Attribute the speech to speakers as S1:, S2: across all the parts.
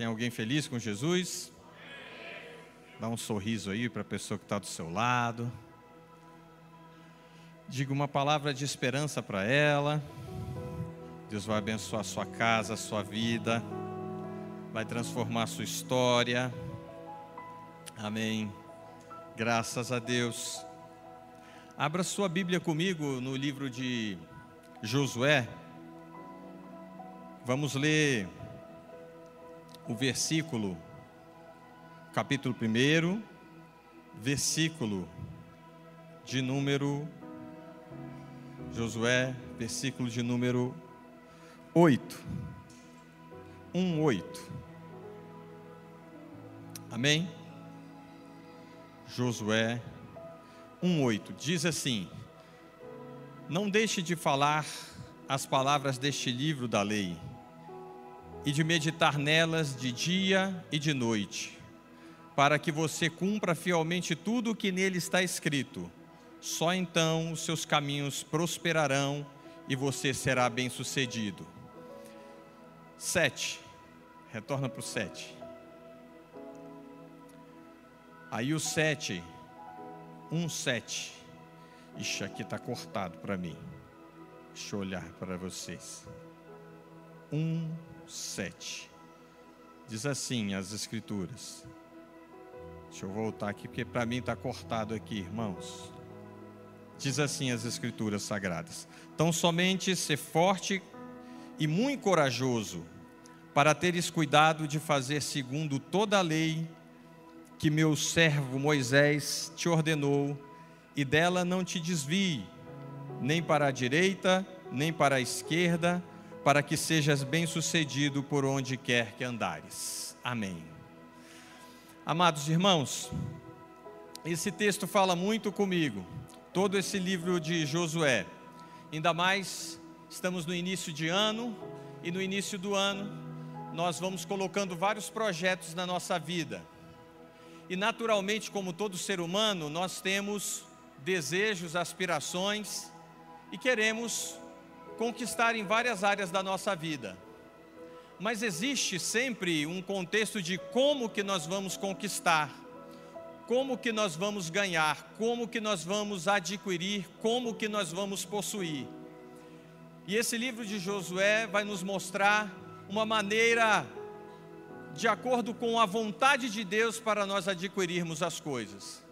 S1: Tem alguém feliz com Jesus? Dá um sorriso aí para a pessoa que está do seu lado. Diga uma palavra de esperança para ela. Deus vai abençoar a sua casa, a sua vida, vai transformar a sua história. Amém. Graças a Deus. Abra sua Bíblia comigo no livro de Josué. Vamos ler o versículo, capítulo 1, versículo de número, Josué, versículo de número 8. 1, 8. Amém? Josué 1:8 diz assim: Não deixe de falar as palavras deste livro da lei e de meditar nelas de dia e de noite, para que você cumpra fielmente tudo o que nele está escrito. Só então os seus caminhos prosperarão e você será bem-sucedido. 7. Retorna para o 7. Aí o 7 1, 7. Ixi, aqui está cortado para mim. Deixa eu olhar para vocês. 1, 7. Diz assim as Escrituras. Deixa eu voltar aqui, porque para mim está cortado aqui, irmãos. Diz assim as Escrituras Sagradas: Tão somente ser forte e muito corajoso, para teres cuidado de fazer segundo toda a lei que meu servo Moisés te ordenou, e dela não te desvie, nem para a direita, nem para a esquerda, para que sejas bem-sucedido por onde quer que andares. Amém. Amados irmãos, esse texto fala muito comigo, todo esse livro de Josué. Ainda mais, estamos no início de ano, e no início do ano, nós vamos colocando vários projetos na nossa vida. E naturalmente, como todo ser humano, nós temos desejos, aspirações e queremos conquistar em várias áreas da nossa vida. Mas existe sempre um contexto de como que nós vamos conquistar, como que nós vamos ganhar, como que nós vamos adquirir, como que nós vamos possuir. E esse livro de Josué vai nos mostrar uma maneira de acordo com a vontade de Deus para nós adquirirmos as coisas.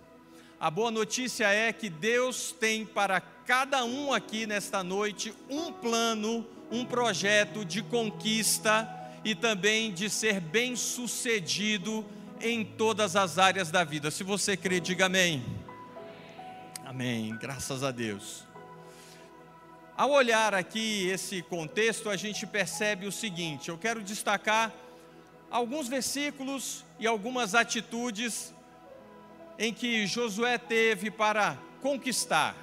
S1: A boa notícia é que Deus tem para cada um aqui nesta noite um plano, um projeto de conquista e também de ser bem-sucedido em todas as áreas da vida. Se você crê, diga amém. Amém. Graças a Deus. Ao olhar aqui esse contexto, a gente percebe o seguinte: eu quero destacar alguns versículos e algumas atitudes em que Josué teve para conquistar.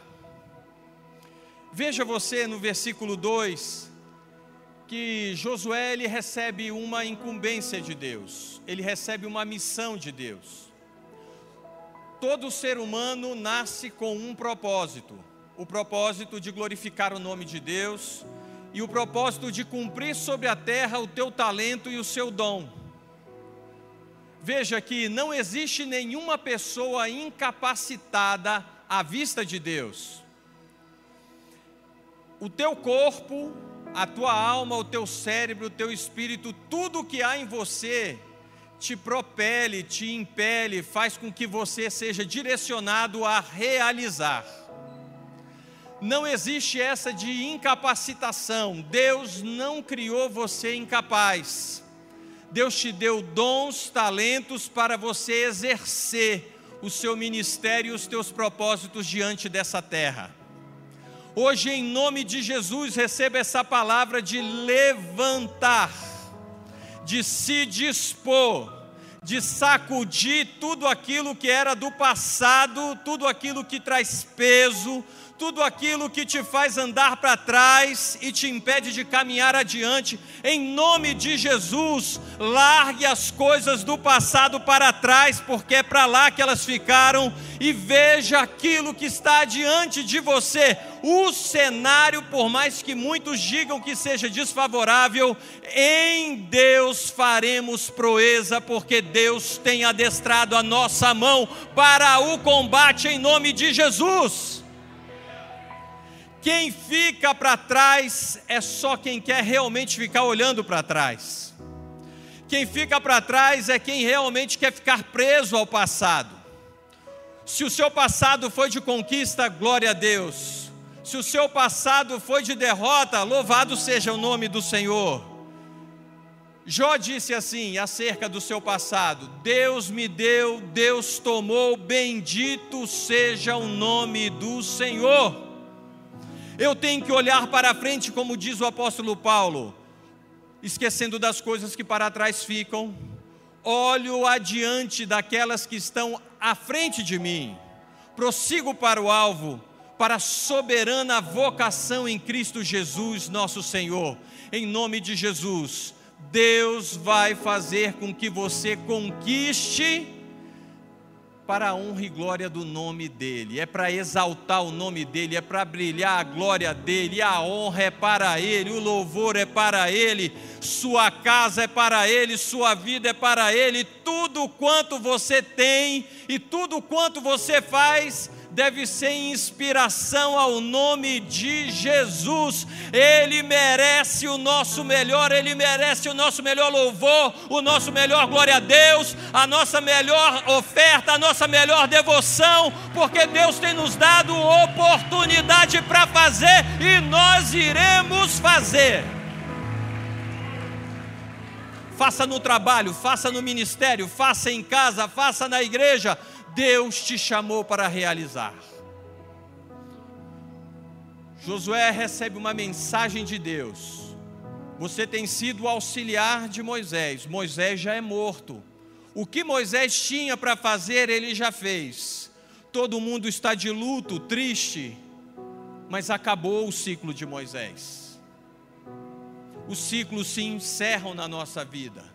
S1: Veja você no versículo 2 que Josué ele recebe uma incumbência de Deus, ele recebe uma missão de Deus. Todo ser humano nasce com um propósito, o propósito de glorificar o nome de Deus, e o propósito de cumprir sobre a terra o teu talento e o seu dom. Veja que não existe nenhuma pessoa incapacitada à vista de Deus. O teu corpo, a tua alma, o teu cérebro, o teu espírito, tudo que há em você te propele, te impele, faz com que você seja direcionado a realizar. Não existe essa de incapacitação. Deus não criou você incapaz. Deus te deu dons, talentos para você exercer o seu ministério e os teus propósitos diante dessa terra. Hoje, em nome de Jesus, receba essa palavra de levantar, de se dispor, de sacudir tudo aquilo que era do passado, tudo aquilo que traz peso, tudo aquilo que te faz andar para trás e te impede de caminhar adiante, em nome de Jesus, largue as coisas do passado para trás, porque é para lá que elas ficaram, e veja aquilo que está diante de você. O cenário, por mais que muitos digam que seja desfavorável, em Deus faremos proeza, porque Deus tem adestrado a nossa mão para o combate em nome de Jesus. Quem fica para trás é só quem quer realmente ficar olhando para trás. Quem fica para trás é quem realmente quer ficar preso ao passado. Se o seu passado foi de conquista, glória a Deus. Se o seu passado foi de derrota, louvado seja o nome do Senhor. Jó disse assim acerca do seu passado: Deus me deu, Deus tomou, bendito seja o nome do Senhor. Eu tenho que olhar para frente, como diz o apóstolo Paulo, esquecendo das coisas que para trás ficam, olho adiante daquelas que estão à frente de mim, prossigo para o alvo, para a soberana vocação em Cristo Jesus, nosso Senhor. Em nome de Jesus, Deus vai fazer com que você conquiste para a honra e glória do nome dEle, é para exaltar o nome dEle, é para brilhar a glória dEle, a honra é para Ele, o louvor é para Ele, sua casa é para Ele, sua vida é para Ele, tudo quanto você tem e tudo quanto você faz deve ser inspiração ao nome de Jesus. Ele merece o nosso melhor, ele merece o nosso melhor louvor, o nosso melhor glória a Deus, a nossa melhor oferta, a nossa melhor devoção, porque Deus tem nos dado oportunidade para fazer e nós iremos fazer. Faça no trabalho, faça no ministério, faça em casa, faça na igreja Deus te chamou para realizar. Josué recebe uma mensagem de Deus. Você tem sido o auxiliar de Moisés. Moisés já é morto. O que Moisés tinha para fazer, ele já fez. Todo mundo está de luto, triste, mas acabou o ciclo de Moisés. Os ciclos se encerram na nossa vida.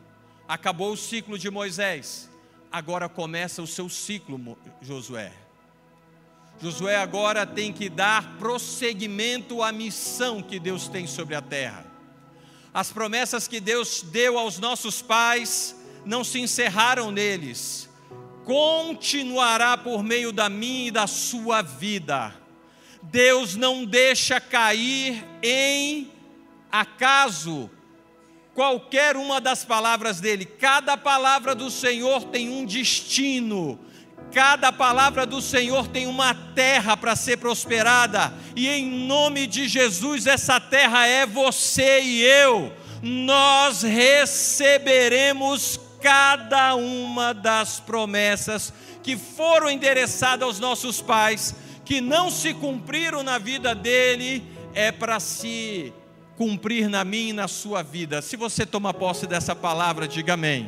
S1: Acabou o ciclo de Moisés agora começa o seu ciclo, Josué. Josué agora tem que dar prosseguimento à missão que Deus tem sobre a terra. As promessas que Deus deu aos nossos pais não se encerraram neles, continuará por meio da minha e da sua vida. Deus não deixa cair em acaso qualquer uma das palavras dele. Cada palavra do Senhor tem um destino. Cada palavra do Senhor tem uma terra para ser prosperada, e em nome de Jesus, essa terra é você e eu. Nós receberemos cada uma das promessas que foram endereçadas aos nossos pais, que não se cumpriram na vida dele, é para se cumprir na minha e na sua vida. Se você toma posse dessa palavra, diga amém.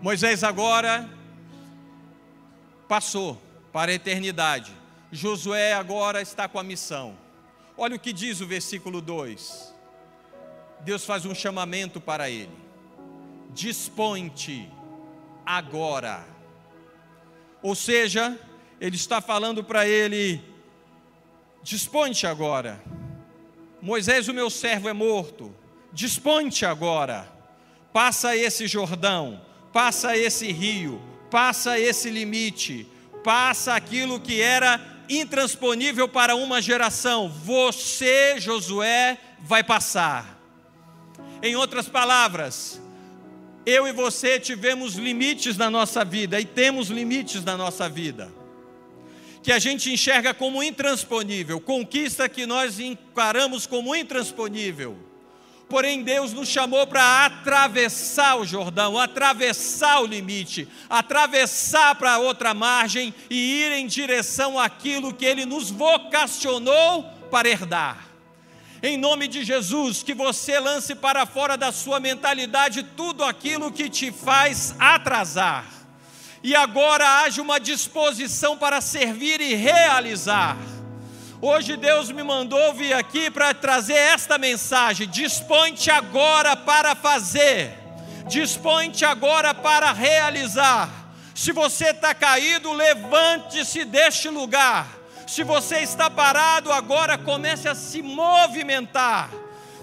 S1: Moisés agora passou para a eternidade. Josué agora está com a missão. Olha o que diz o versículo 2. Deus faz um chamamento para ele. Dispõe-te agora. Ou seja, ele está falando para ele: dispõe-te agora. Moisés, o meu servo, é morto. Dispõe-te agora. Passa esse Jordão, passa esse rio, passa esse limite, passa aquilo que era intransponível para uma geração. Você, Josué, vai passar. Em outras palavras, eu e você tivemos limites na nossa vida e temos limites na nossa vida que a gente enxerga como intransponível, conquista que nós encaramos como intransponível. Porém, Deus nos chamou para atravessar o Jordão, atravessar o limite, atravessar para outra margem e ir em direção àquilo que Ele nos vocacionou para herdar. Em nome de Jesus, que você lance para fora da sua mentalidade tudo aquilo que te faz atrasar e agora haja uma disposição para servir e realizar. Hoje Deus me mandou vir aqui para trazer esta mensagem: dispõe-te agora para fazer, dispõe-te agora para realizar. Se você está caído, levante-se deste lugar. Se você está parado, agora comece a se movimentar.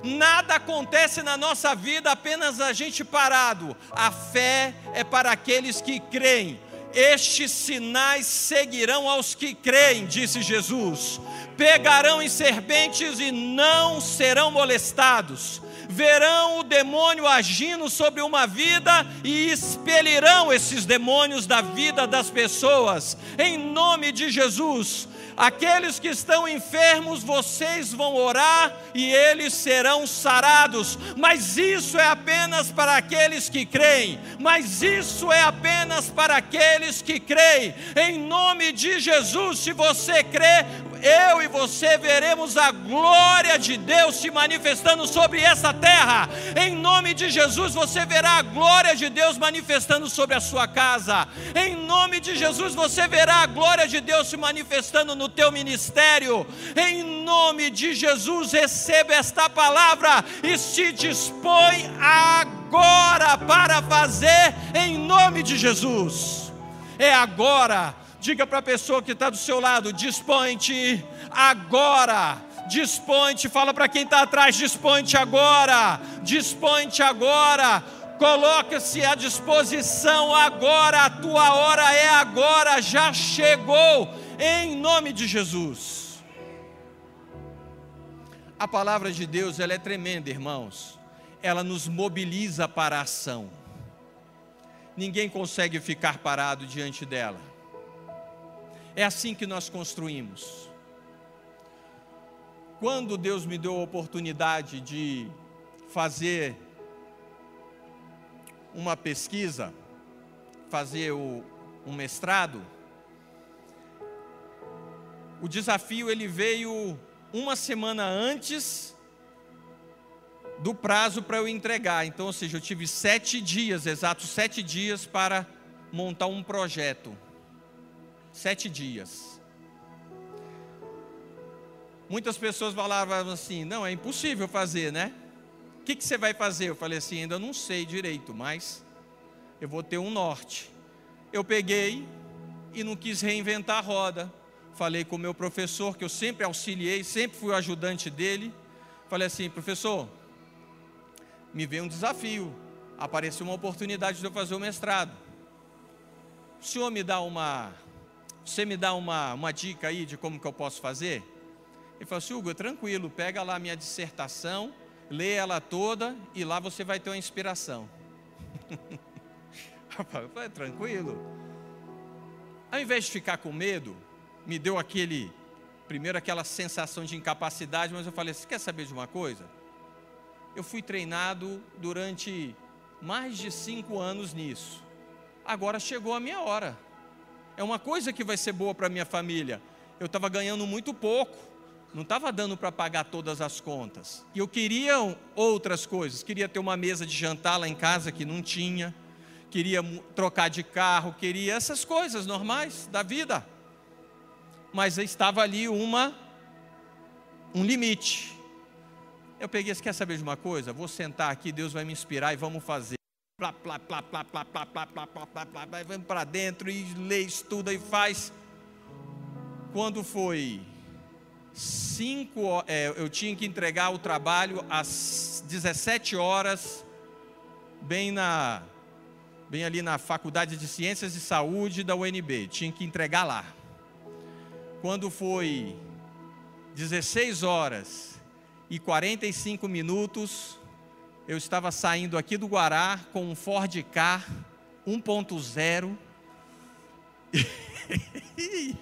S1: Nada acontece na nossa vida apenas a gente parado. A fé é para aqueles que creem. Estes sinais seguirão aos que creem, disse Jesus. Pegarão em serpentes e não serão molestados verão o demônio agindo sobre uma vida e expelirão esses demônios da vida das pessoas, em nome de Jesus. Aqueles que estão enfermos, vocês vão orar e eles serão sarados. Mas isso é apenas para aqueles que creem. Mas isso é apenas para aqueles que creem. Em nome de Jesus, se você crê, eu e você veremos a glória de Deus se manifestando sobre essa terra. Em nome de Jesus, você verá a glória de Deus manifestando sobre a sua casa. Em nome de Jesus, você verá a glória de Deus se manifestando no teu ministério. Em nome de Jesus, receba esta palavra e se dispõe agora para fazer em nome de Jesus. É agora Diga para a pessoa que está do seu lado: dispõe-te agora. Dispõe-te, fala para quem está atrás: dispõe-te agora. Dispõe-te agora. Coloca-se à disposição agora. A tua hora é agora. Já chegou. Em nome de Jesus. A palavra de Deus ela é tremenda, irmãos. Ela nos mobiliza para a ação. Ninguém consegue ficar parado diante dela. É assim que nós construímos. Quando Deus me deu a oportunidade de fazer uma pesquisa, fazer o, um mestrado, o desafio ele veio uma semana antes do prazo para eu entregar. Então, ou seja, eu tive sete dias, exatos sete dias para montar um projeto sete dias. Muitas pessoas falavam assim: não, é impossível fazer, né? O que, que você vai fazer? Eu falei assim: ainda não sei direito, mas eu vou ter um norte. Eu peguei e não quis reinventar a roda. Falei com o meu professor, que eu sempre auxiliei, sempre fui o ajudante dele. Falei assim: professor, me veio um desafio. Apareceu uma oportunidade de eu fazer o mestrado. O senhor me dá uma você me dá uma, uma dica aí de como que eu posso fazer? Ele falou assim, Hugo, tranquilo, pega lá a minha dissertação, lê ela toda e lá você vai ter uma inspiração. eu falei, tranquilo. Ao invés de ficar com medo, me deu aquele, primeiro aquela sensação de incapacidade, mas eu falei, você quer saber de uma coisa? Eu fui treinado durante mais de cinco anos nisso. Agora chegou a minha hora é uma coisa que vai ser boa para minha família. Eu estava ganhando muito pouco, não estava dando para pagar todas as contas. E eu queria outras coisas, queria ter uma mesa de jantar lá em casa que não tinha, queria trocar de carro, queria essas coisas normais da vida. Mas estava ali uma um limite. Eu peguei, você quer saber de uma coisa? Vou sentar aqui, Deus vai me inspirar e vamos fazer plá, plá, plá, plá, plá, plá, plá, plá, plá, plá, plá, vamos para dentro e lê, estuda e faz. Quando foi cinco, é, eu tinha que entregar o trabalho às 17 horas, bem na, bem ali na Faculdade de Ciências e Saúde da UNB, tinha que entregar lá. Quando foi 16 horas e 45 minutos, eu estava saindo aqui do Guará com um Ford Ka 1.0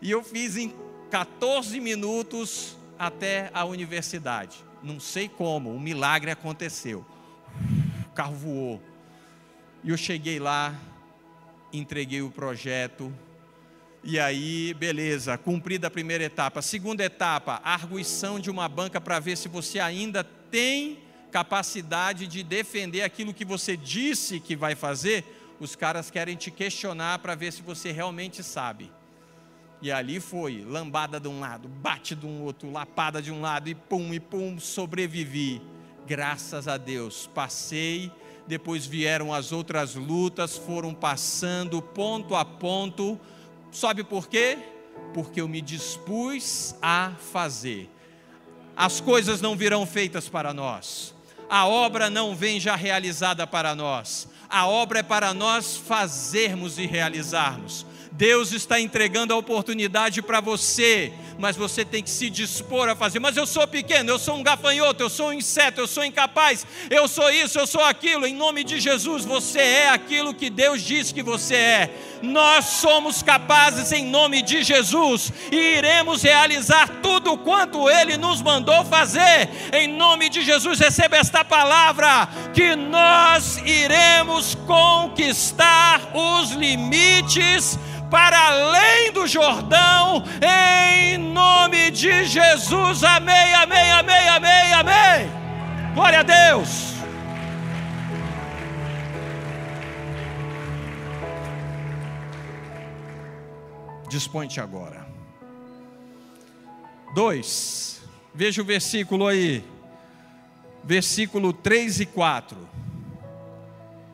S1: e eu fiz em 14 minutos até a universidade. Não sei como, um milagre aconteceu. O carro voou. E eu cheguei lá, entreguei o projeto. E aí, beleza, cumprida a primeira etapa. Segunda etapa, arguição de uma banca para ver se você ainda tem capacidade de defender aquilo que você disse que vai fazer, os caras querem te questionar para ver se você realmente sabe. E ali foi, lambada de um lado, bate de um outro, lapada de um lado e pum, e pum, sobrevivi. Graças a Deus, passei. Depois vieram as outras lutas, foram passando ponto a ponto. Sabe por quê? Porque eu me dispus a fazer. As coisas não virão feitas para nós. A obra não vem já realizada para nós. A obra é para nós fazermos e realizarmos. Deus está entregando a oportunidade para você, mas você tem que se dispor a fazer. Mas eu sou pequeno, eu sou um gafanhoto, eu sou um inseto, eu sou incapaz, eu sou isso, eu sou aquilo. Em nome de Jesus, você é aquilo que Deus diz que você é. Nós somos capazes em nome de Jesus e iremos realizar tudo quanto Ele nos mandou fazer. Em nome de Jesus, receba esta palavra que nós iremos conquistar os limites para além do Jordão, em nome de Jesus. Amém, amém, amém, amém, amém. Glória a Deus. Dispõe-te agora. Dois. Veja o versículo aí. Versículo 3 e 4.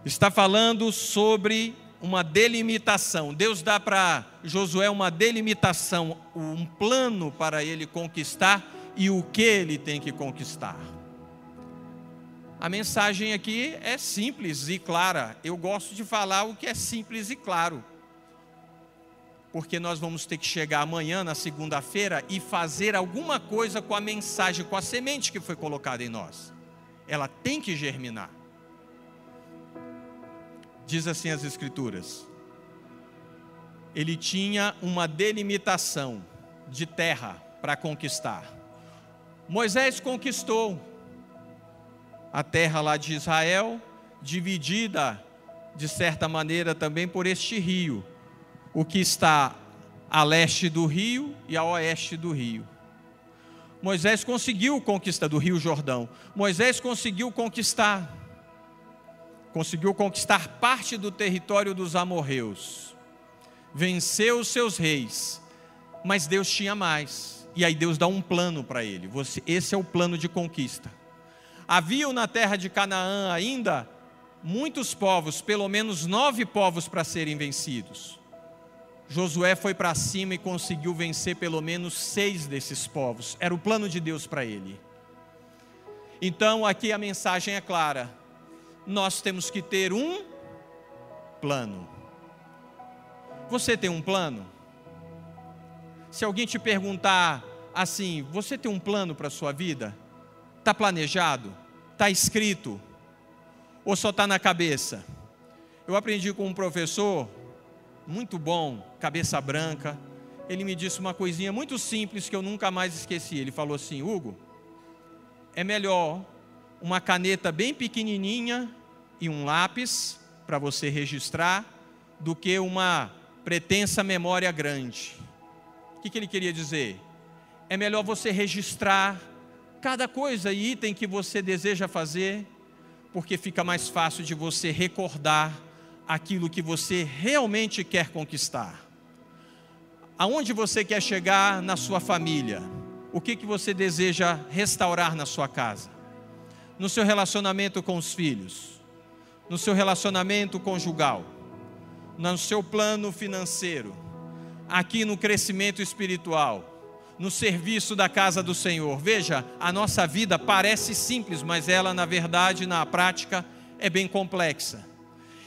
S1: Está falando sobre uma delimitação. Deus dá para Josué uma delimitação, um plano para ele conquistar e o que ele tem que conquistar. A mensagem aqui é simples e clara. Eu gosto de falar o que é simples e claro. Porque nós vamos ter que chegar amanhã, na segunda-feira, e fazer alguma coisa com a mensagem, com a semente que foi colocada em nós. Ela tem que germinar. Diz assim as Escrituras. Ele tinha uma delimitação de terra para conquistar. Moisés conquistou a terra lá de Israel, dividida de certa maneira também por este rio, o que está a leste do rio e a oeste do rio. Moisés conseguiu conquistar do Rio Jordão. Moisés conseguiu conquistar conseguiu conquistar parte do território dos amorreus, venceu os seus reis, mas Deus tinha mais. E aí Deus dá um plano para ele. Você, esse é o plano de conquista. Havia na terra de Canaã ainda muitos povos, pelo menos nove povos para serem vencidos. Josué foi para cima e conseguiu vencer pelo menos seis desses povos. Era o plano de Deus para ele. Então aqui a mensagem é clara nós temos que ter um plano. Você tem um plano? Se alguém te perguntar assim, você tem um plano para a sua vida? Está planejado? Está escrito? Ou só está na cabeça? Eu aprendi com um professor, muito bom, cabeça branca. Ele me disse uma coisinha muito simples que eu nunca mais esqueci. Ele falou assim: Hugo, é melhor uma caneta bem pequenininha e um lápis para você registrar do que uma pretensa memória grande. O que, que ele queria dizer? É melhor você registrar cada coisa e item que você deseja fazer, porque fica mais fácil de você recordar aquilo que você realmente quer conquistar. Aonde você quer chegar na sua família? O que, que você deseja restaurar na sua casa? No seu relacionamento com os filhos? no seu relacionamento conjugal, no seu plano financeiro, aqui no crescimento espiritual, no serviço da casa do Senhor. Veja, a nossa vida parece simples, mas ela, na verdade, na prática, é bem complexa.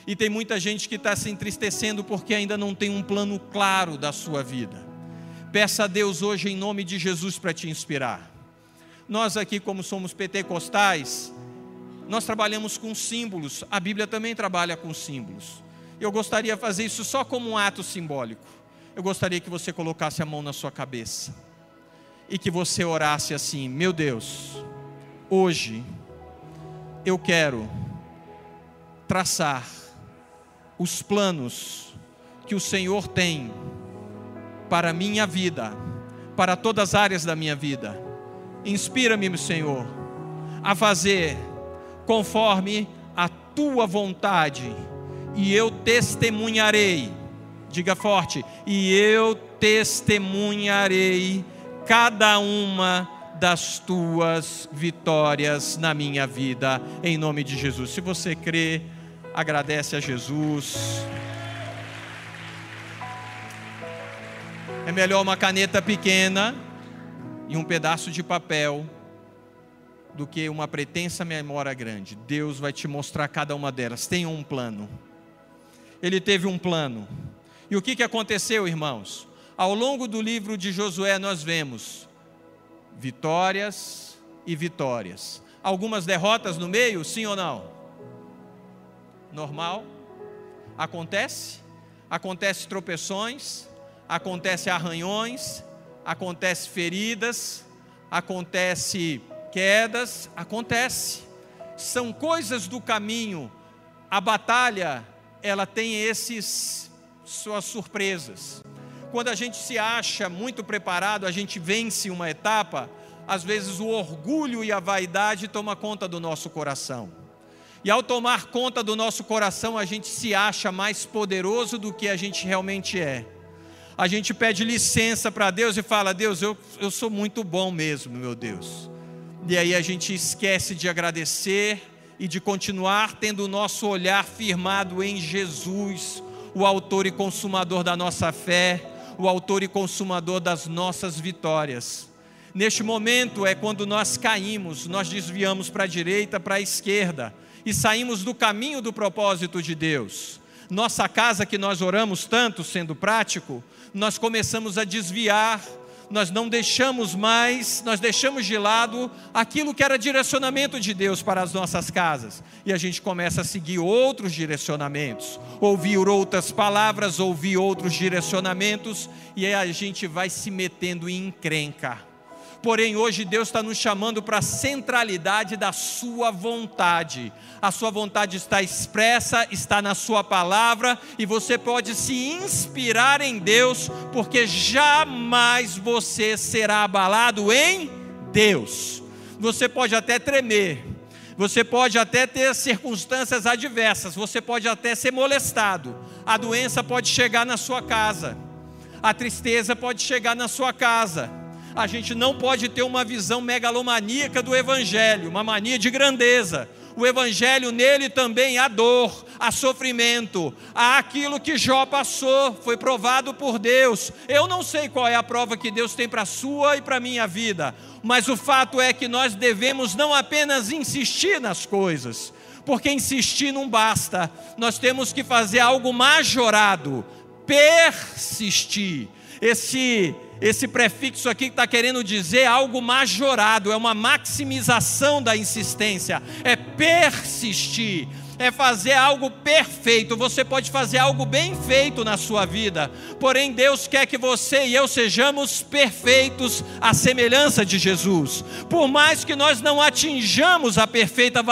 S1: E tem muita gente que está se entristecendo porque ainda não tem um plano claro da sua vida. Peça a Deus hoje, em nome de Jesus, para te inspirar. Nós aqui, como somos pentecostais, nós trabalhamos com símbolos, a Bíblia também trabalha com símbolos. Eu gostaria de fazer isso só como um ato simbólico. Eu gostaria que você colocasse a mão na sua cabeça e que você orasse assim: Meu Deus, hoje eu quero traçar os planos que o Senhor tem para a minha vida, para todas as áreas da minha vida. Inspira-me, Senhor, a fazer conforme a tua vontade e eu testemunharei. Diga forte, e eu testemunharei cada uma das tuas vitórias na minha vida, em nome de Jesus. Se você crê, agradece a Jesus. É melhor uma caneta pequena e um pedaço de papel do que uma pretensa memória grande. Deus vai te mostrar cada uma delas. Tenha um plano. Ele teve um plano. E o que, que aconteceu, irmãos? Ao longo do livro de Josué, nós vemos vitórias e vitórias. Algumas derrotas no meio, sim ou não? Normal? Acontece? Acontece tropeções, acontece arranhões, acontece feridas, acontece quedas, acontece. São coisas do caminho. A batalha, ela tem esses suas surpresas. Quando a gente se acha muito preparado, a gente vence uma etapa, às vezes o orgulho e a vaidade toma conta do nosso coração. E ao tomar conta do nosso coração, a gente se acha mais poderoso do que a gente realmente é a gente pede licença para Deus e fala: Deus, eu, eu sou muito bom mesmo, meu Deus. E aí a gente esquece de agradecer e de continuar tendo o nosso olhar firmado em Jesus, o Autor e Consumador da nossa fé, o Autor e Consumador das nossas vitórias. Neste momento é quando nós caímos, nós desviamos para a direita, para a esquerda e saímos do caminho do propósito de Deus. Nossa casa que nós oramos tanto, sendo prático, nós começamos a desviar, nós não deixamos mais, nós deixamos de lado aquilo que era direcionamento de Deus para as nossas casas, e a gente começa a seguir outros direcionamentos, ouvir outras palavras, ouvir outros direcionamentos, e aí a gente vai se metendo em encrenca Porém, hoje Deus está nos chamando para a centralidade da Sua vontade. A Sua vontade está expressa, está na Sua palavra, e você pode se inspirar em Deus, porque jamais você será abalado em Deus. Você pode até tremer, você pode até ter circunstâncias adversas, você pode até ser molestado, a doença pode chegar na sua casa, a tristeza pode chegar na sua casa a gente não pode ter uma visão megalomaníaca do Evangelho, uma mania de grandeza. O Evangelho nele também há dor, há sofrimento, há aquilo que Jó passou, foi provado por Deus. Eu não sei qual é a prova que Deus tem para a sua e para a minha vida, mas o fato é que nós devemos não apenas insistir nas coisas, porque insistir não basta, nós temos que fazer algo majorado, persistir. Esse esse prefixo aqui está querendo dizer algo majorado, é uma maximização da insistência, é persistir, é fazer algo perfeito. Você pode fazer algo bem feito na sua vida, porém Deus quer que você e eu sejamos perfeitos à semelhança de Jesus. Por mais que nós não atinjamos a perfeita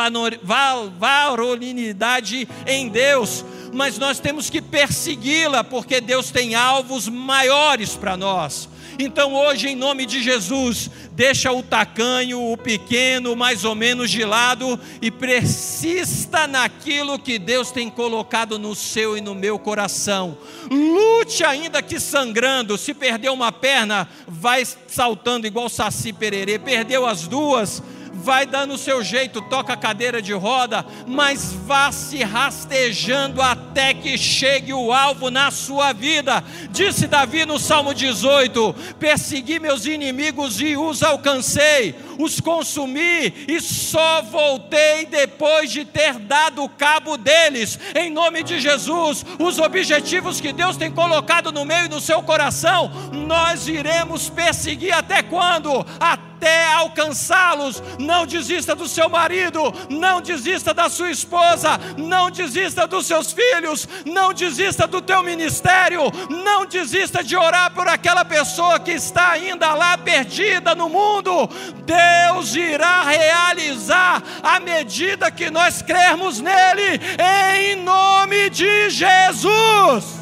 S1: varonilidade em Deus, mas nós temos que persegui-la, porque Deus tem alvos maiores para nós. Então hoje, em nome de Jesus, deixa o tacanho, o pequeno, mais ou menos de lado e persista naquilo que Deus tem colocado no seu e no meu coração. Lute ainda que sangrando, se perdeu uma perna, vai saltando igual saci pererê, perdeu as duas, vai dando o seu jeito, toca a cadeira de roda, mas vá se rastejando até que chegue o alvo na sua vida. Disse Davi no Salmo 18: Persegui meus inimigos e os alcancei, os consumi e só voltei depois de ter dado cabo deles. Em nome de Jesus, os objetivos que Deus tem colocado no meio do seu coração, nós iremos perseguir até quando? Até até alcançá-los. Não desista do seu marido, não desista da sua esposa, não desista dos seus filhos, não desista do teu ministério, não desista de orar por aquela pessoa que está ainda lá perdida no mundo. Deus irá realizar à medida que nós crermos nele, em nome de Jesus.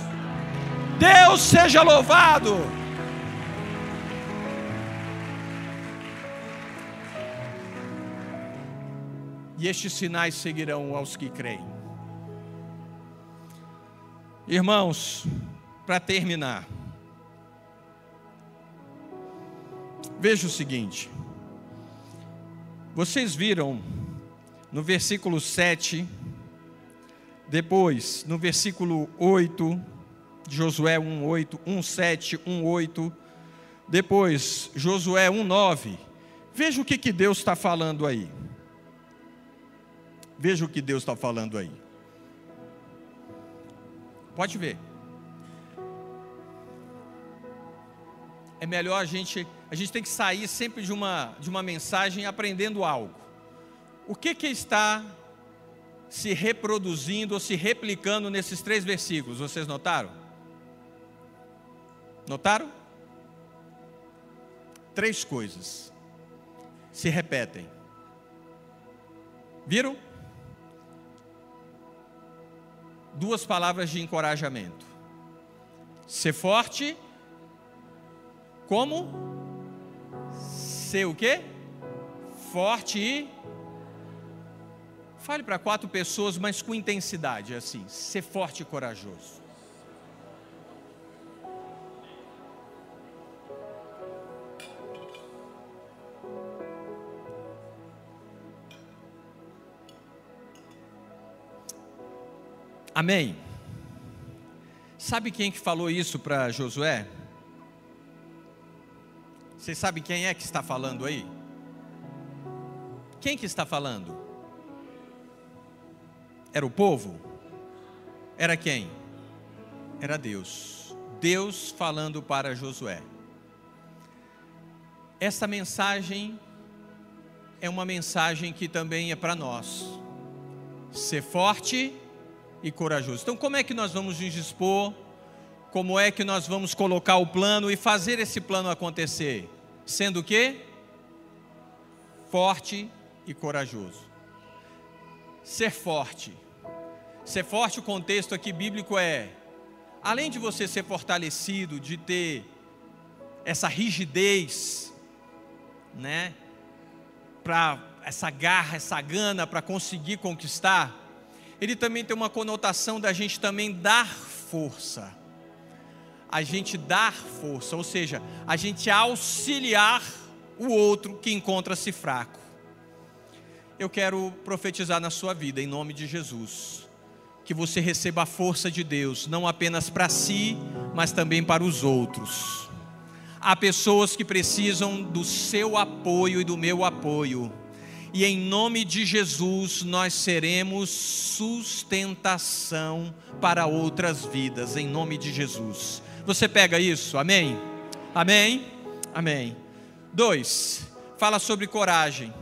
S1: Deus seja louvado. E estes sinais seguirão aos que creem. Irmãos, para terminar, veja o seguinte: vocês viram no versículo 7, depois no versículo 8, de Josué 1, 8, 1, 7, 1, 8, depois Josué 1, 9. Veja o que, que Deus está falando aí. Veja o que Deus está falando aí. Pode ver. É melhor a gente, a gente tem que sair sempre de uma, de uma mensagem aprendendo algo. O que, que está se reproduzindo ou se replicando nesses três versículos? Vocês notaram? Notaram? Três coisas se repetem. Viram? Duas palavras de encorajamento. Ser forte, como? Ser o quê? Forte e. Fale para quatro pessoas, mas com intensidade, assim. Ser forte e corajoso. Amém. Sabe quem que falou isso para Josué? Vocês sabem quem é que está falando aí? Quem que está falando? Era o povo? Era quem? Era Deus. Deus falando para Josué. Essa mensagem é uma mensagem que também é para nós. Ser forte e corajoso. Então, como é que nós vamos nos dispor? Como é que nós vamos colocar o plano e fazer esse plano acontecer? Sendo o quê? Forte e corajoso. Ser forte. Ser forte, o contexto aqui bíblico é, além de você ser fortalecido, de ter essa rigidez, né? Para essa garra, essa gana para conseguir conquistar, ele também tem uma conotação da gente também dar força. A gente dar força, ou seja, a gente auxiliar o outro que encontra-se fraco. Eu quero profetizar na sua vida, em nome de Jesus, que você receba a força de Deus, não apenas para si, mas também para os outros. Há pessoas que precisam do seu apoio e do meu apoio e em nome de Jesus nós seremos sustentação para outras vidas, em nome de Jesus. Você pega isso? Amém? Amém? Amém. Dois, fala sobre coragem.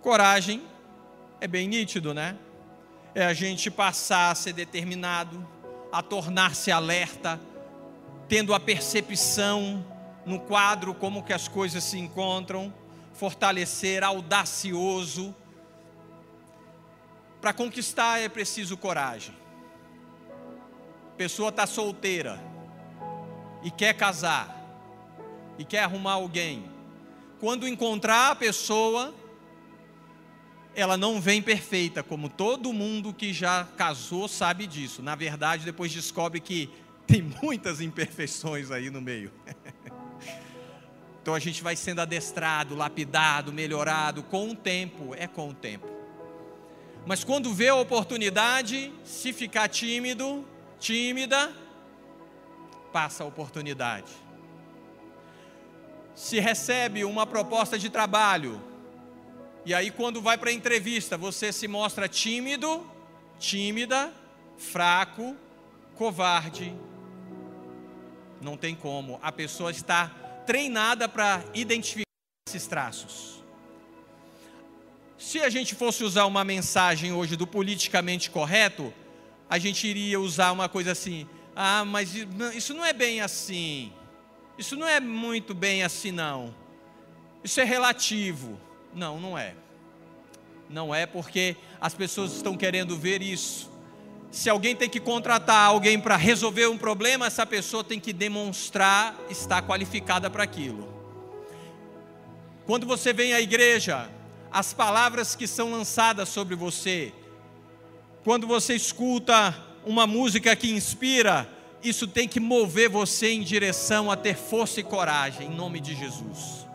S1: Coragem é bem nítido, né? É a gente passar a ser determinado, a tornar-se alerta, tendo a percepção no quadro como que as coisas se encontram fortalecer, audacioso. Para conquistar é preciso coragem. Pessoa está solteira e quer casar e quer arrumar alguém. Quando encontrar a pessoa, ela não vem perfeita, como todo mundo que já casou sabe disso. Na verdade, depois descobre que tem muitas imperfeições aí no meio. Então a gente vai sendo adestrado, lapidado, melhorado com o tempo, é com o tempo. Mas quando vê a oportunidade, se ficar tímido, tímida, passa a oportunidade. Se recebe uma proposta de trabalho, e aí quando vai para a entrevista, você se mostra tímido, tímida, fraco, covarde, não tem como. A pessoa está treinada para identificar esses traços. Se a gente fosse usar uma mensagem hoje do politicamente correto, a gente iria usar uma coisa assim: ah, mas isso não é bem assim. Isso não é muito bem assim, não. Isso é relativo. Não, não é. Não é porque as pessoas estão querendo ver isso. Se alguém tem que contratar alguém para resolver um problema, essa pessoa tem que demonstrar estar qualificada para aquilo. Quando você vem à igreja, as palavras que são lançadas sobre você, quando você escuta uma música que inspira, isso tem que mover você em direção a ter força e coragem, em nome de Jesus.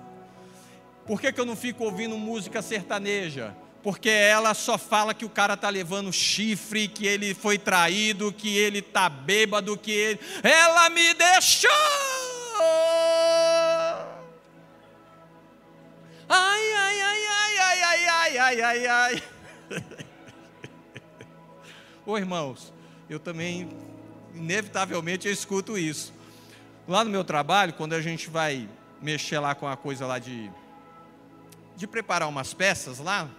S1: Por que, que eu não fico ouvindo música sertaneja? Porque ela só fala que o cara tá levando chifre, que ele foi traído, que ele tá bêbado, que ele. Ela me deixou! Ai, ai, ai, ai, ai, ai, ai, ai, ai, ai. Ô irmãos, eu também, inevitavelmente, eu escuto isso. Lá no meu trabalho, quando a gente vai mexer lá com a coisa lá de, de preparar umas peças lá,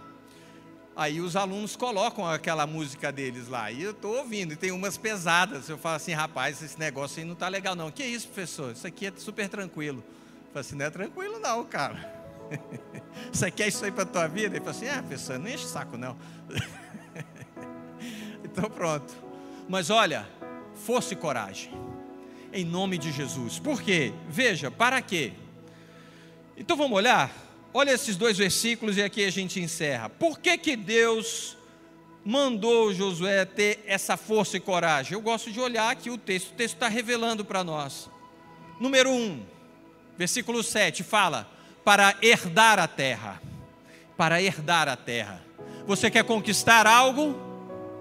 S1: aí os alunos colocam aquela música deles lá, e eu estou ouvindo, e tem umas pesadas, eu falo assim, rapaz, esse negócio aí não está legal não. Que isso, professor? Isso aqui é super tranquilo. Eu falo assim, não é tranquilo não, cara. Você quer isso aí para a tua vida? Ele falou assim: Ah, pessoa, não enche o saco não. então pronto. Mas olha, força e coragem. Em nome de Jesus. Por quê? Veja, para quê? Então vamos olhar? Olha esses dois versículos e aqui a gente encerra. Por que, que Deus mandou Josué ter essa força e coragem? Eu gosto de olhar aqui o texto. O texto está revelando para nós. Número 1, versículo 7 fala: para herdar a terra. Para herdar a terra. Você quer conquistar algo?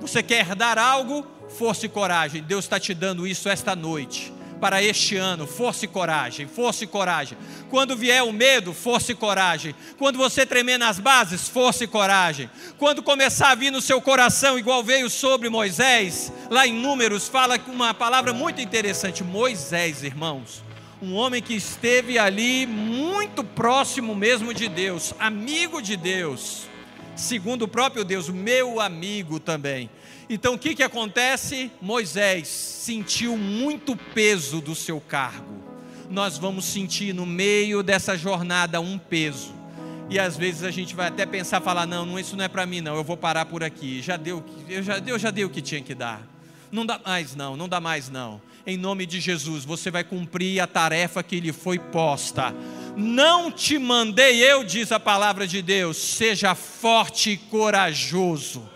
S1: Você quer herdar algo? Força e coragem. Deus está te dando isso esta noite. Para este ano, força e coragem, força e coragem. Quando vier o medo, força e coragem. Quando você tremer nas bases, força e coragem. Quando começar a vir no seu coração, igual veio sobre Moisés, lá em Números, fala uma palavra muito interessante. Moisés, irmãos, um homem que esteve ali muito próximo mesmo de Deus, amigo de Deus, segundo o próprio Deus, meu amigo também. Então o que, que acontece? Moisés sentiu muito peso do seu cargo. Nós vamos sentir no meio dessa jornada um peso. E às vezes a gente vai até pensar, falar, não, isso não é para mim não, eu vou parar por aqui. Já deu, eu já, eu já dei o que tinha que dar. Não dá mais não, não dá mais não em nome de Jesus, você vai cumprir a tarefa que lhe foi posta. Não te mandei eu, diz a palavra de Deus, seja forte e corajoso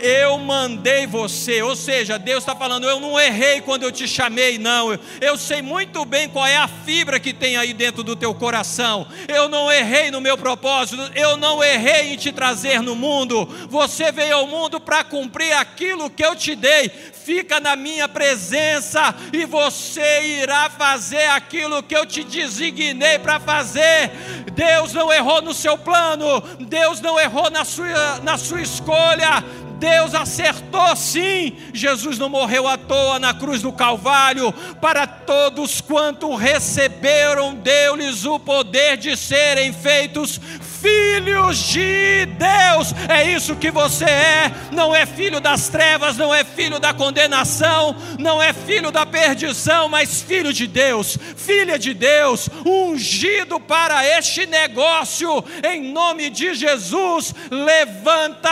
S1: eu mandei você. Ou seja, Deus está falando, eu não errei quando eu te chamei, não. Eu sei muito bem qual é a fibra que tem aí dentro do teu coração. Eu não errei no meu propósito, eu não errei em te trazer no mundo. Você veio ao mundo para cumprir aquilo que eu te dei. Fica na minha presença e você irá fazer aquilo que eu te designei para fazer. Deus não errou no seu plano, Deus não errou na sua, na sua escolha. Deus acertou sim. Jesus não morreu à toa na cruz do Calvário. Para todos quanto receberam, deu-lhes o poder de serem feitos filhos de Deus. É isso que você é. Não é filho das trevas, não é filho da condenação, não é filho da perdição, mas filho de Deus, filha de Deus, ungido para este negócio. Em nome de Jesus, levanta,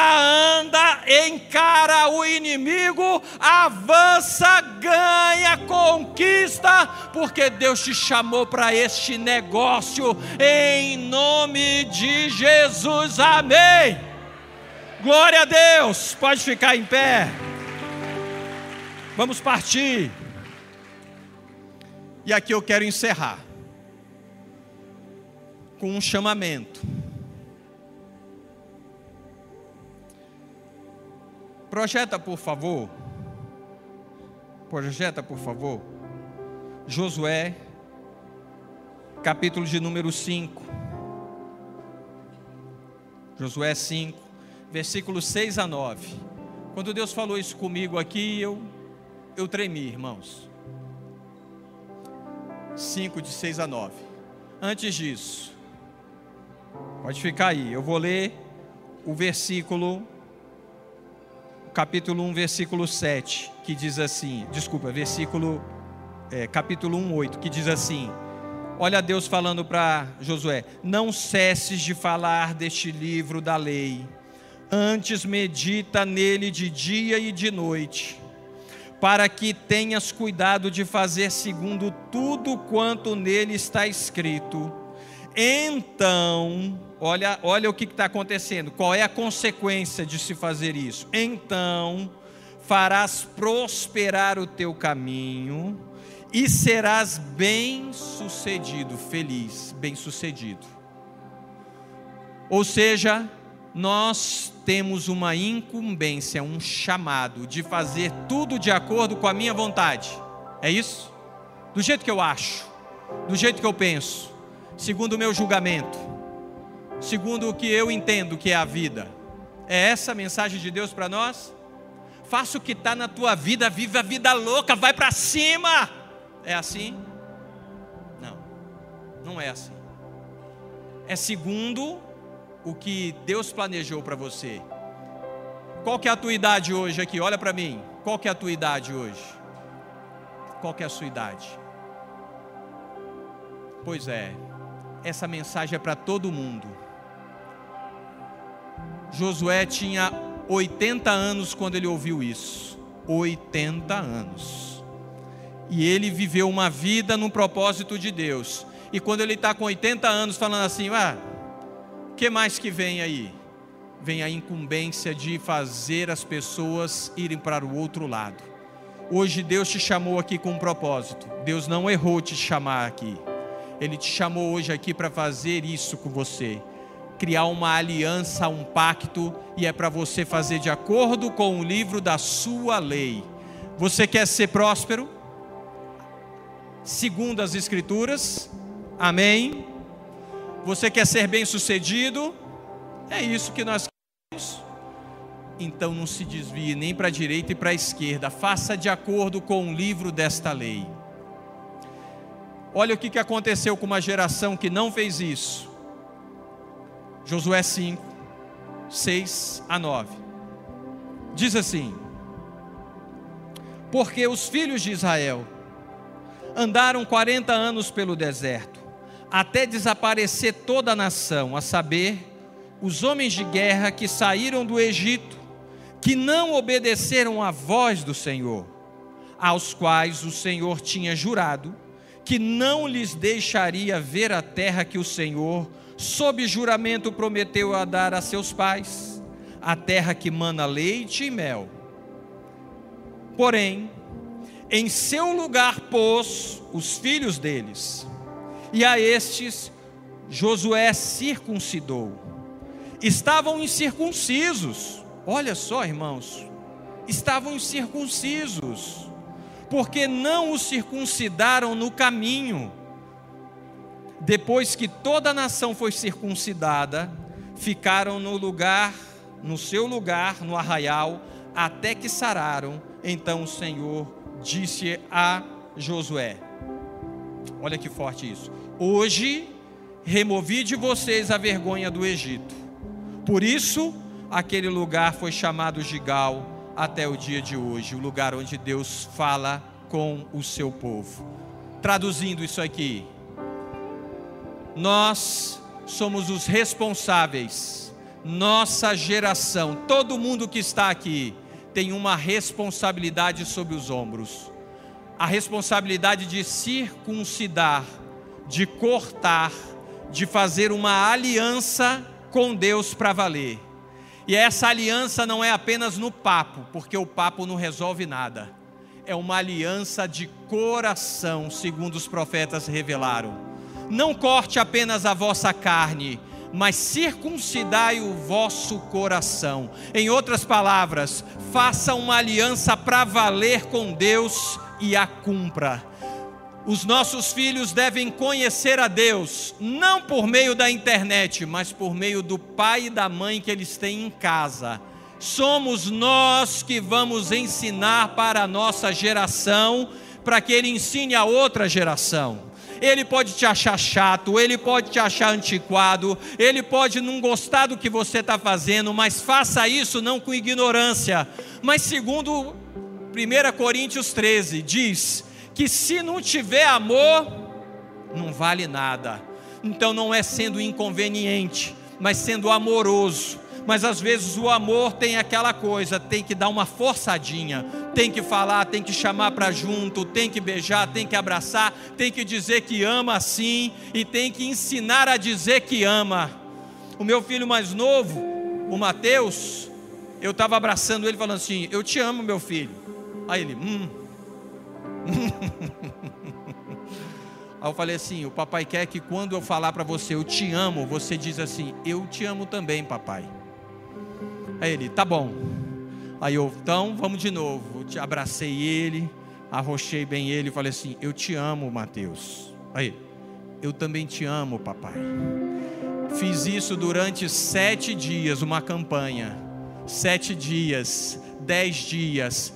S1: anda, encara o inimigo, avança, ganha, conquista, porque Deus te chamou para este negócio. Em nome de Jesus, amém. Glória a Deus, pode ficar em pé. Vamos partir. E aqui eu quero encerrar com um chamamento. Projeta, por favor. Projeta, por favor. Josué, capítulo de número 5. Josué 5, versículos 6 a 9. Quando Deus falou isso comigo aqui, eu, eu tremi, irmãos. 5 de 6 a 9. Antes disso, pode ficar aí, eu vou ler o versículo, capítulo 1, versículo 7, que diz assim: desculpa, versículo, é, capítulo 1, 8, que diz assim: Olha Deus falando para Josué: Não cesses de falar deste livro da lei, antes medita nele de dia e de noite, para que tenhas cuidado de fazer segundo tudo quanto nele está escrito. Então, olha, olha o que está acontecendo, qual é a consequência de se fazer isso? Então, farás prosperar o teu caminho e serás bem-sucedido, feliz, bem-sucedido. Ou seja, nós temos uma incumbência, um chamado de fazer tudo de acordo com a minha vontade. É isso? Do jeito que eu acho, do jeito que eu penso, segundo o meu julgamento, segundo o que eu entendo que é a vida. É essa a mensagem de Deus para nós? Faça o que está na tua vida, vive a vida louca, vai para cima. É assim? Não, não é assim. É segundo o que Deus planejou para você. Qual que é a tua idade hoje aqui? Olha para mim. Qual que é a tua idade hoje? Qual que é a sua idade? Pois é, essa mensagem é para todo mundo. Josué tinha 80 anos quando ele ouviu isso. 80 anos. E ele viveu uma vida no propósito de Deus. E quando ele está com 80 anos, falando assim: ah, que mais que vem aí? Vem a incumbência de fazer as pessoas irem para o outro lado. Hoje Deus te chamou aqui com um propósito. Deus não errou te chamar aqui. Ele te chamou hoje aqui para fazer isso com você criar uma aliança, um pacto, e é para você fazer de acordo com o livro da sua lei. Você quer ser próspero? Segundo as Escrituras, amém? Você quer ser bem-sucedido? É isso que nós queremos. Então não se desvie nem para a direita e para a esquerda, faça de acordo com o livro desta lei. Olha o que aconteceu com uma geração que não fez isso. Josué 5, 6 a 9. Diz assim: Porque os filhos de Israel andaram 40 anos pelo deserto, até desaparecer toda a nação, a saber, os homens de guerra que saíram do Egito, que não obedeceram à voz do Senhor, aos quais o Senhor tinha jurado que não lhes deixaria ver a terra que o Senhor sob juramento prometeu a dar a seus pais, a terra que mana leite e mel. Porém, em seu lugar pôs os filhos deles, e a estes Josué circuncidou. Estavam incircuncisos, olha só, irmãos, estavam incircuncisos, porque não os circuncidaram no caminho depois que toda a nação foi circuncidada, ficaram no lugar, no seu lugar, no arraial, até que sararam. Então o Senhor disse a Josué: Olha que forte isso. Hoje removi de vocês a vergonha do Egito. Por isso, aquele lugar foi chamado Gigal até o dia de hoje, o lugar onde Deus fala com o seu povo. Traduzindo isso aqui, nós somos os responsáveis, nossa geração, todo mundo que está aqui tem uma responsabilidade sobre os ombros a responsabilidade de circuncidar, de cortar, de fazer uma aliança com Deus para valer. E essa aliança não é apenas no papo, porque o papo não resolve nada. É uma aliança de coração, segundo os profetas revelaram não corte apenas a vossa carne, mas circuncidai o vosso coração. Em outras palavras, faça uma aliança para valer com Deus e a cumpra. Os nossos filhos devem conhecer a Deus, não por meio da internet, mas por meio do pai e da mãe que eles têm em casa. Somos nós que vamos ensinar para a nossa geração, para que ele ensine a outra geração. Ele pode te achar chato, ele pode te achar antiquado, ele pode não gostar do que você está fazendo, mas faça isso não com ignorância. Mas segundo 1 Coríntios 13, diz que se não tiver amor, não vale nada. Então não é sendo inconveniente, mas sendo amoroso mas às vezes o amor tem aquela coisa, tem que dar uma forçadinha, tem que falar, tem que chamar para junto, tem que beijar, tem que abraçar, tem que dizer que ama assim e tem que ensinar a dizer que ama. O meu filho mais novo, o Mateus, eu estava abraçando ele, falando assim: Eu te amo, meu filho. Aí ele, hum. Aí eu falei assim: O papai quer que quando eu falar para você, eu te amo, você diz assim: Eu te amo também, papai. Aí ele, tá bom. Aí eu, então vamos de novo. Eu abracei ele, arrochei bem ele falei assim: Eu te amo, Mateus. Aí, eu também te amo, papai. Fiz isso durante sete dias, uma campanha. Sete dias, dez dias,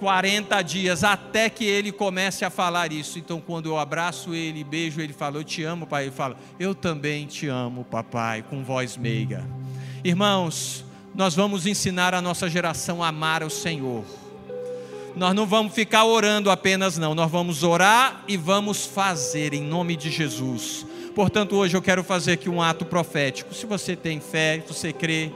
S1: 40 dias, até que ele comece a falar isso. Então, quando eu abraço ele, beijo ele, falo, eu te amo, pai. Ele fala, eu também te amo, papai, com voz meiga. Irmãos, nós vamos ensinar a nossa geração a amar o Senhor. Nós não vamos ficar orando apenas, não. Nós vamos orar e vamos fazer em nome de Jesus. Portanto, hoje eu quero fazer aqui um ato profético. Se você tem fé, se você crê,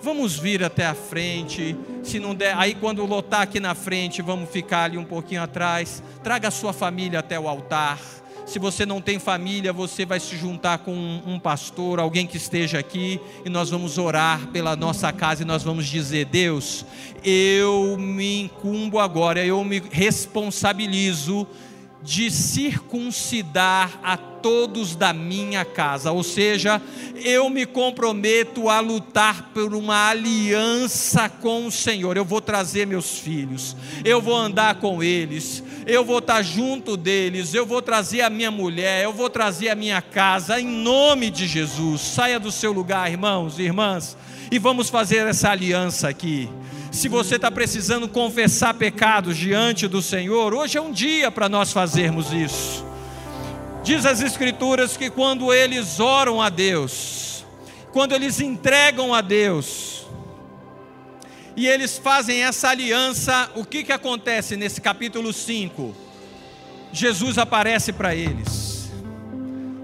S1: vamos vir até a frente. Se não der, aí quando lotar aqui na frente, vamos ficar ali um pouquinho atrás. Traga a sua família até o altar. Se você não tem família, você vai se juntar com um, pastor, alguém que esteja aqui, e nós vamos orar pela nossa casa e nós vamos dizer: Deus, eu me incumbo agora, eu me responsabilizo de circuncidar a todos da minha casa, ou seja, eu me comprometo a lutar por uma aliança com o Senhor. Eu vou trazer meus filhos, eu vou andar com eles, eu vou estar junto deles, eu vou trazer a minha mulher, eu vou trazer a minha casa, em nome de Jesus. Saia do seu lugar, irmãos e irmãs, e vamos fazer essa aliança aqui. Se você está precisando confessar pecados diante do Senhor, hoje é um dia para nós fazermos isso. Diz as Escrituras que quando eles oram a Deus, quando eles entregam a Deus, e eles fazem essa aliança, o que, que acontece nesse capítulo 5? Jesus aparece para eles.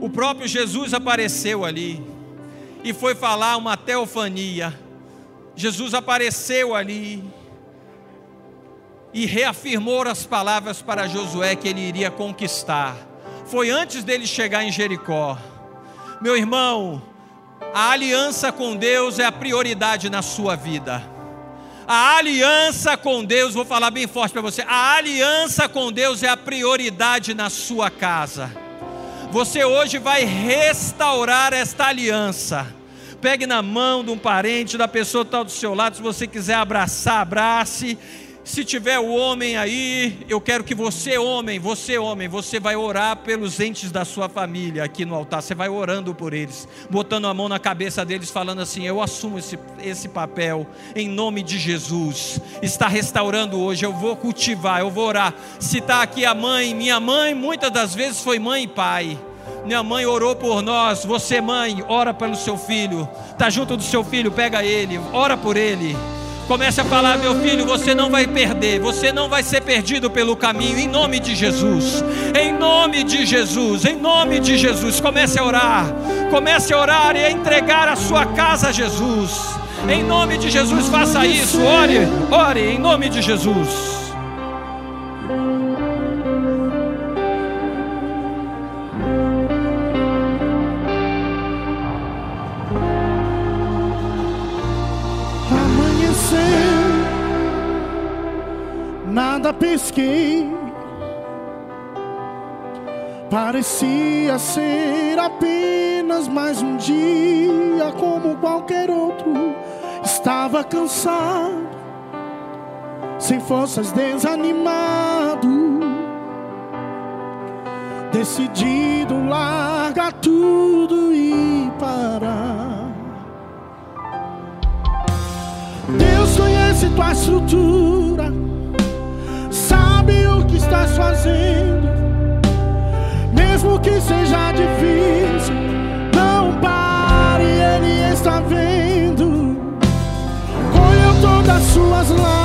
S1: O próprio Jesus apareceu ali e foi falar uma teofania Jesus apareceu ali e reafirmou as palavras para Josué que ele iria conquistar. Foi antes dele chegar em Jericó. Meu irmão, a aliança com Deus é a prioridade na sua vida. A aliança com Deus, vou falar bem forte para você. A aliança com Deus é a prioridade na sua casa. Você hoje vai restaurar esta aliança pegue na mão de um parente, da pessoa que está do seu lado, se você quiser abraçar, abrace. Se tiver o homem aí, eu quero que você, homem, você, homem, você vai orar pelos entes da sua família aqui no altar. Você vai orando por eles, botando a mão na cabeça deles, falando assim: Eu assumo esse, esse papel em nome de Jesus. Está restaurando hoje, eu vou cultivar, eu vou orar. Se está aqui a mãe, minha mãe, muitas das vezes foi mãe e pai. Minha mãe orou por nós. Você, mãe, ora pelo seu filho. Está junto do seu filho, pega ele, ora por ele. Comece a falar, meu filho, você não vai perder, você não vai ser perdido pelo caminho, em nome de Jesus, em nome de Jesus, em nome de Jesus. Comece a orar, comece a orar e a entregar a sua casa a Jesus, em nome de Jesus, faça isso, ore, ore, em nome de Jesus.
S2: Nada pesquei. Parecia ser apenas mais um dia como qualquer outro. Estava cansado, sem forças, desanimado. Decidido largar tudo e parar. Deus conhece tua estrutura estás fazendo, mesmo que seja difícil. Não pare, Ele está vendo. Colheu todas as suas lágrimas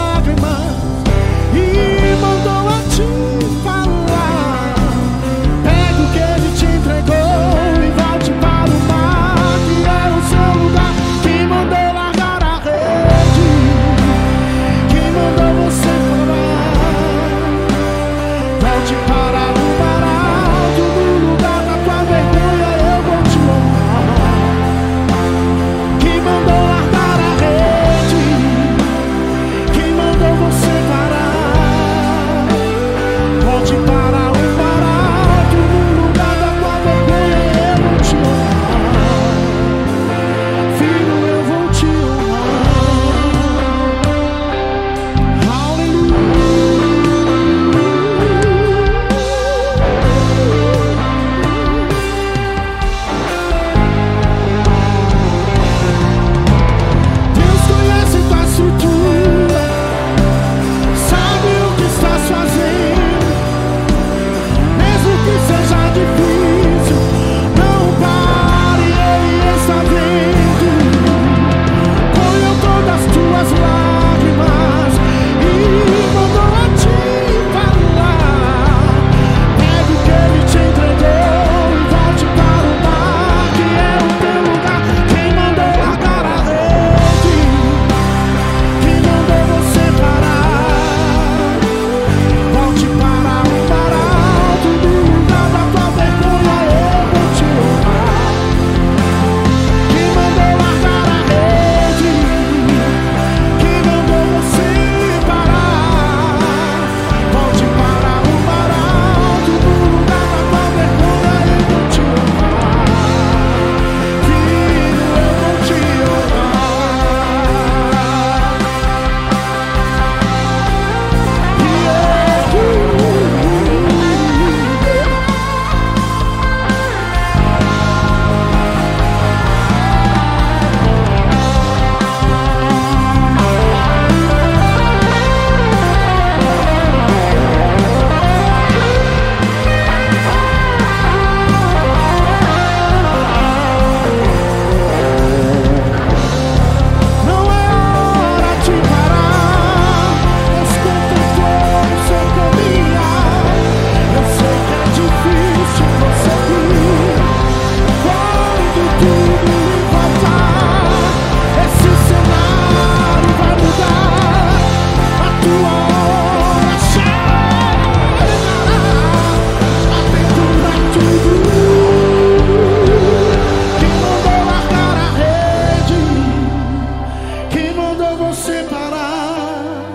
S2: você parar?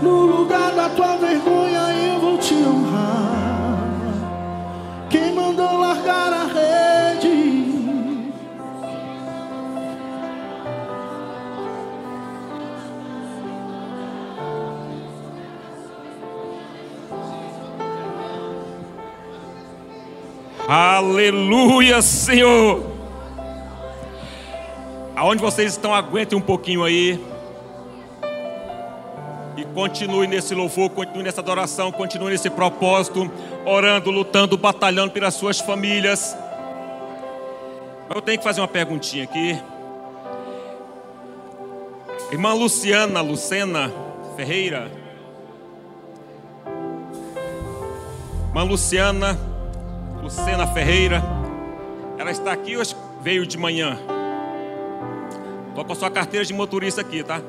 S2: No lugar da tua vergonha eu vou te honrar. Quem mandou largar a rede?
S3: Aleluia, Senhor. Aonde vocês estão, aguentem um pouquinho aí. E continue nesse louvor, continue nessa adoração, continue nesse propósito, orando, lutando, batalhando pelas suas famílias. Mas eu tenho que fazer uma perguntinha aqui. Irmã Luciana, Lucena Ferreira. Irmã Luciana, Lucena Ferreira. Ela está aqui hoje, veio de manhã. Com a sua carteira de motorista aqui, tá?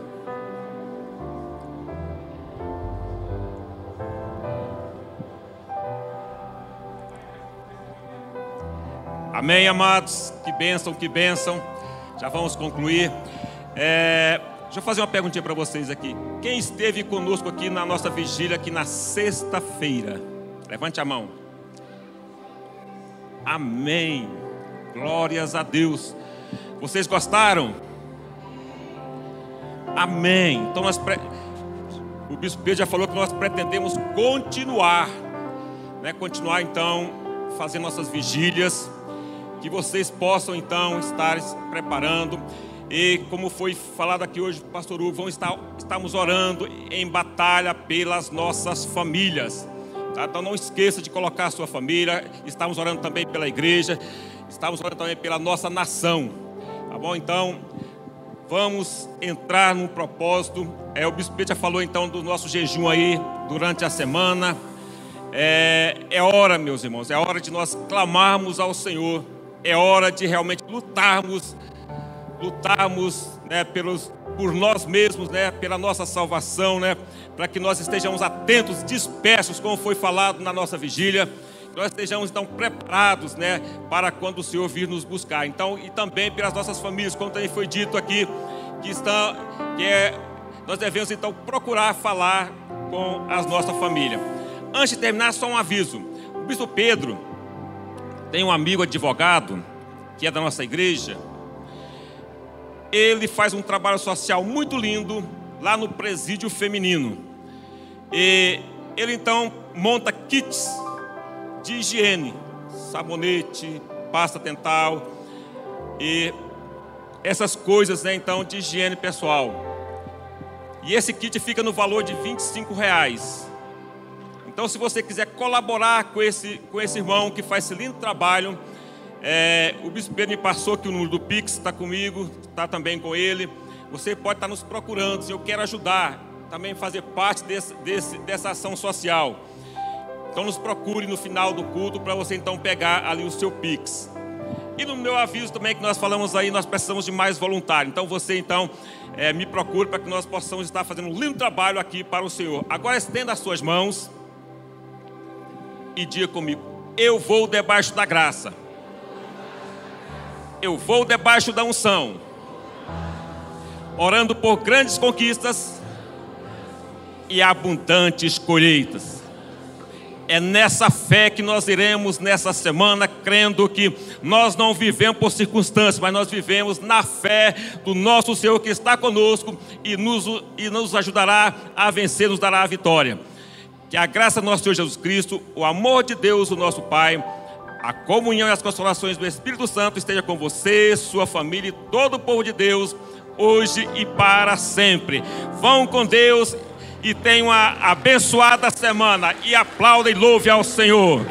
S3: Amém, amados. Que bênção, que bênção. Já vamos concluir. É, deixa eu fazer uma perguntinha para vocês aqui. Quem esteve conosco aqui na nossa vigília, aqui na sexta-feira? Levante a mão. Amém. Glórias a Deus. Vocês gostaram? Amém. Então nós pre... o bispo Pedro já falou que nós pretendemos continuar, né? Continuar então fazendo nossas vigílias, que vocês possam então estar se preparando e como foi falado aqui hoje, pastor Hugo, vamos estar estamos orando em batalha pelas nossas famílias. Tá? Então não esqueça de colocar a sua família. Estamos orando também pela igreja. Estamos orando também pela nossa nação. Tá bom? Então, vamos entrar num propósito. É, o Bispo já falou então do nosso jejum aí durante a semana. É, é hora, meus irmãos, é hora de nós clamarmos ao Senhor. É hora de realmente lutarmos, lutarmos né, pelos, por nós mesmos, né, pela nossa salvação, né, para que nós estejamos atentos, dispersos, como foi falado na nossa vigília, nós estejamos então preparados, né, para quando o Senhor vir nos buscar. Então, e também pelas nossas famílias, como também foi dito aqui, que está, que é, nós devemos então procurar falar com a nossa família. Antes de terminar, só um aviso. O bispo Pedro tem um amigo advogado que é da nossa igreja. Ele faz um trabalho social muito lindo lá no presídio feminino. E ele então monta kits de higiene, sabonete, pasta dental e essas coisas, né, então, de higiene pessoal. E esse kit fica no valor de 25 reais. Então, se você quiser colaborar com esse, com esse irmão que faz esse lindo trabalho, é, o Bispo Pedro me passou que o número do Pix está comigo, está também com ele. Você pode estar nos procurando, se eu quero ajudar, também fazer parte desse, desse, dessa ação social. Então nos procure no final do culto para você então pegar ali o seu Pix. E no meu aviso também que nós falamos aí, nós precisamos de mais voluntários. Então você então é, me procure para que nós possamos estar fazendo um lindo trabalho aqui para o Senhor. Agora estenda as suas mãos e diga comigo: Eu vou debaixo da graça. Eu vou debaixo da unção orando por grandes conquistas e abundantes colheitas. É nessa fé que nós iremos nessa semana, crendo que nós não vivemos por circunstâncias, mas nós vivemos na fé do nosso Senhor que está conosco e nos, e nos ajudará a vencer, nos dará a vitória. Que a graça do nosso Senhor Jesus Cristo, o amor de Deus, o nosso Pai, a comunhão e as consolações do Espírito Santo esteja com você, sua família e todo o povo de Deus hoje e para sempre. Vão com Deus e tenham uma abençoada semana. E aplaudem e louve ao Senhor.